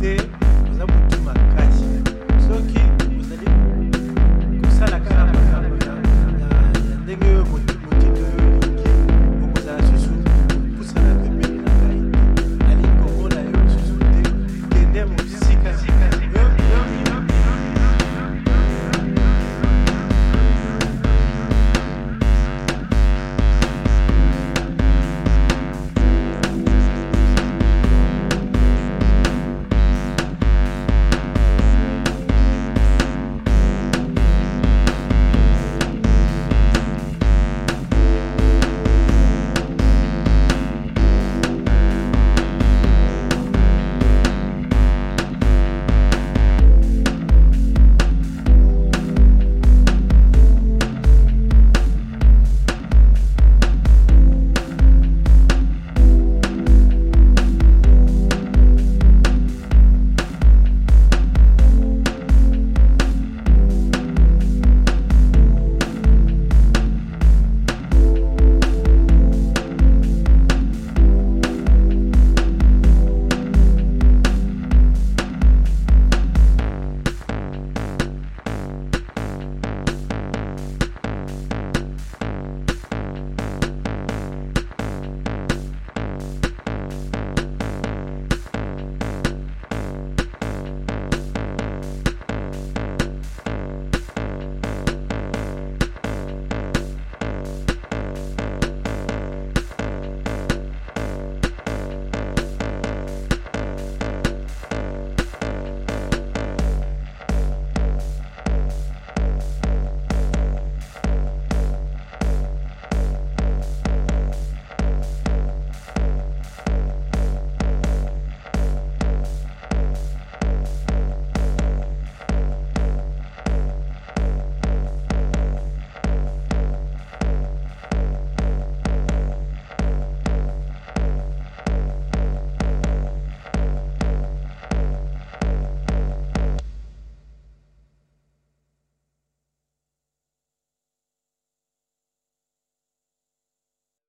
때